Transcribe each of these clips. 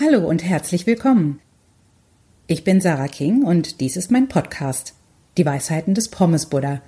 Hallo und herzlich willkommen. Ich bin Sarah King und dies ist mein Podcast, Die Weisheiten des Pommes Buddha,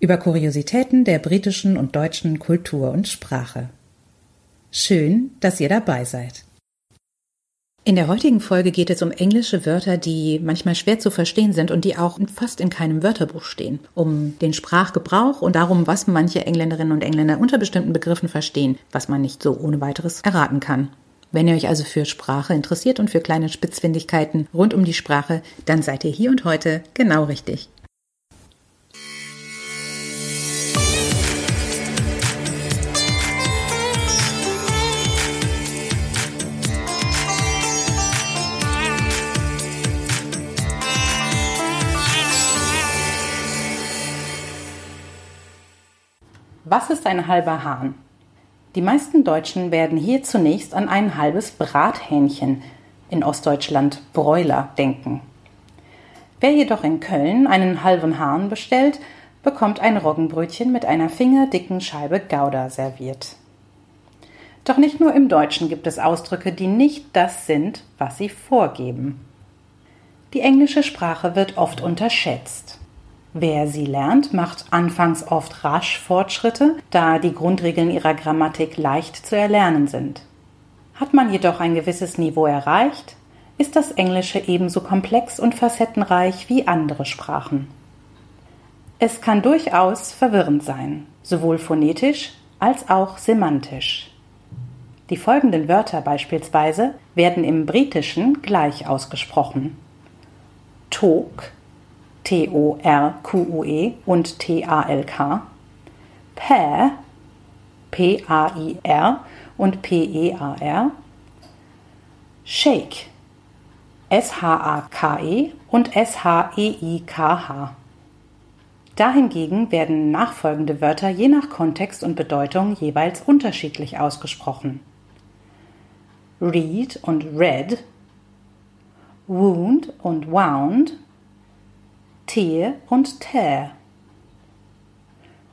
über Kuriositäten der britischen und deutschen Kultur und Sprache. Schön, dass ihr dabei seid. In der heutigen Folge geht es um englische Wörter, die manchmal schwer zu verstehen sind und die auch fast in keinem Wörterbuch stehen. Um den Sprachgebrauch und darum, was manche Engländerinnen und Engländer unter bestimmten Begriffen verstehen, was man nicht so ohne weiteres erraten kann. Wenn ihr euch also für Sprache interessiert und für kleine Spitzfindigkeiten rund um die Sprache, dann seid ihr hier und heute genau richtig. Was ist ein halber Hahn? Die meisten Deutschen werden hier zunächst an ein halbes Brathähnchen, in Ostdeutschland Bräuler, denken. Wer jedoch in Köln einen halben Hahn bestellt, bekommt ein Roggenbrötchen mit einer fingerdicken Scheibe Gouda serviert. Doch nicht nur im Deutschen gibt es Ausdrücke, die nicht das sind, was sie vorgeben. Die englische Sprache wird oft unterschätzt. Wer sie lernt, macht anfangs oft rasch Fortschritte, da die Grundregeln ihrer Grammatik leicht zu erlernen sind. Hat man jedoch ein gewisses Niveau erreicht, ist das Englische ebenso komplex und facettenreich wie andere Sprachen. Es kann durchaus verwirrend sein, sowohl phonetisch als auch semantisch. Die folgenden Wörter beispielsweise werden im Britischen gleich ausgesprochen. Talk T-O-R-Q-U-E und T-A-L-K, Pair, P-A-I-R und P-E-A-R, Shake, S-H-A-K-E und S-H-E-I-K-H. Dahingegen werden nachfolgende Wörter je nach Kontext und Bedeutung jeweils unterschiedlich ausgesprochen. Read und read, wound und wound, Tehe und Tä.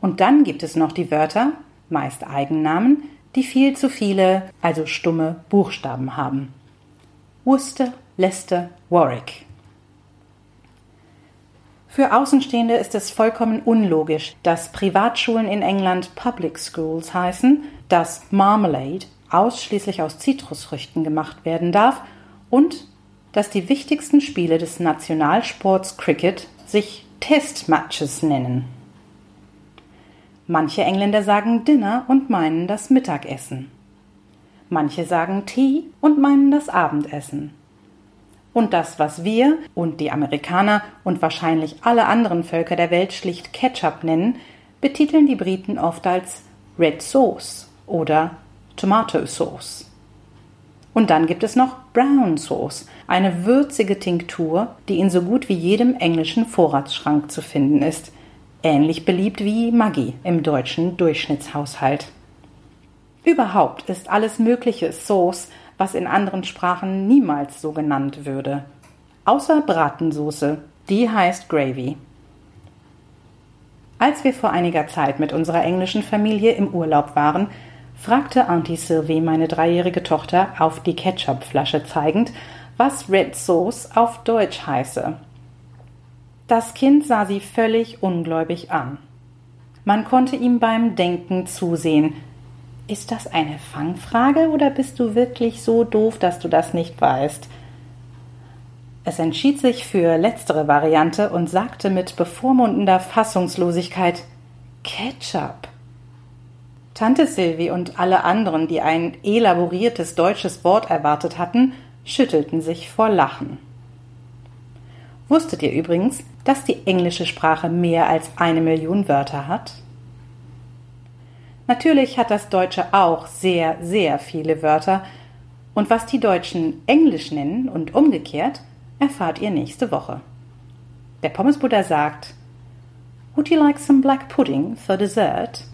Und dann gibt es noch die Wörter, meist Eigennamen, die viel zu viele, also stumme Buchstaben haben. Worcester, Leicester, Warwick. Für Außenstehende ist es vollkommen unlogisch, dass Privatschulen in England Public Schools heißen, dass Marmalade ausschließlich aus Zitrusfrüchten gemacht werden darf und dass die wichtigsten Spiele des Nationalsports Cricket sich Testmatches nennen. Manche Engländer sagen Dinner und meinen das Mittagessen. Manche sagen Tea und meinen das Abendessen. Und das, was wir und die Amerikaner und wahrscheinlich alle anderen Völker der Welt schlicht Ketchup nennen, betiteln die Briten oft als Red Sauce oder Tomato Sauce. Und dann gibt es noch Brown Sauce, eine würzige Tinktur, die in so gut wie jedem englischen Vorratsschrank zu finden ist. Ähnlich beliebt wie Maggi im deutschen Durchschnittshaushalt. Überhaupt ist alles mögliche Sauce, was in anderen Sprachen niemals so genannt würde. Außer Bratensoße, die heißt Gravy. Als wir vor einiger Zeit mit unserer englischen Familie im Urlaub waren, fragte Auntie Sylvie meine dreijährige Tochter auf die Ketchupflasche zeigend, was Red Sauce auf Deutsch heiße. Das Kind sah sie völlig ungläubig an. Man konnte ihm beim Denken zusehen. Ist das eine Fangfrage oder bist du wirklich so doof, dass du das nicht weißt? Es entschied sich für letztere Variante und sagte mit bevormundender Fassungslosigkeit Ketchup. Tante Sylvie und alle anderen, die ein elaboriertes deutsches Wort erwartet hatten, schüttelten sich vor Lachen. Wusstet ihr übrigens, dass die englische Sprache mehr als eine Million Wörter hat? Natürlich hat das Deutsche auch sehr, sehr viele Wörter, und was die Deutschen Englisch nennen und umgekehrt, erfahrt ihr nächste Woche. Der Pommesbuddha sagt Would you like some black pudding for dessert?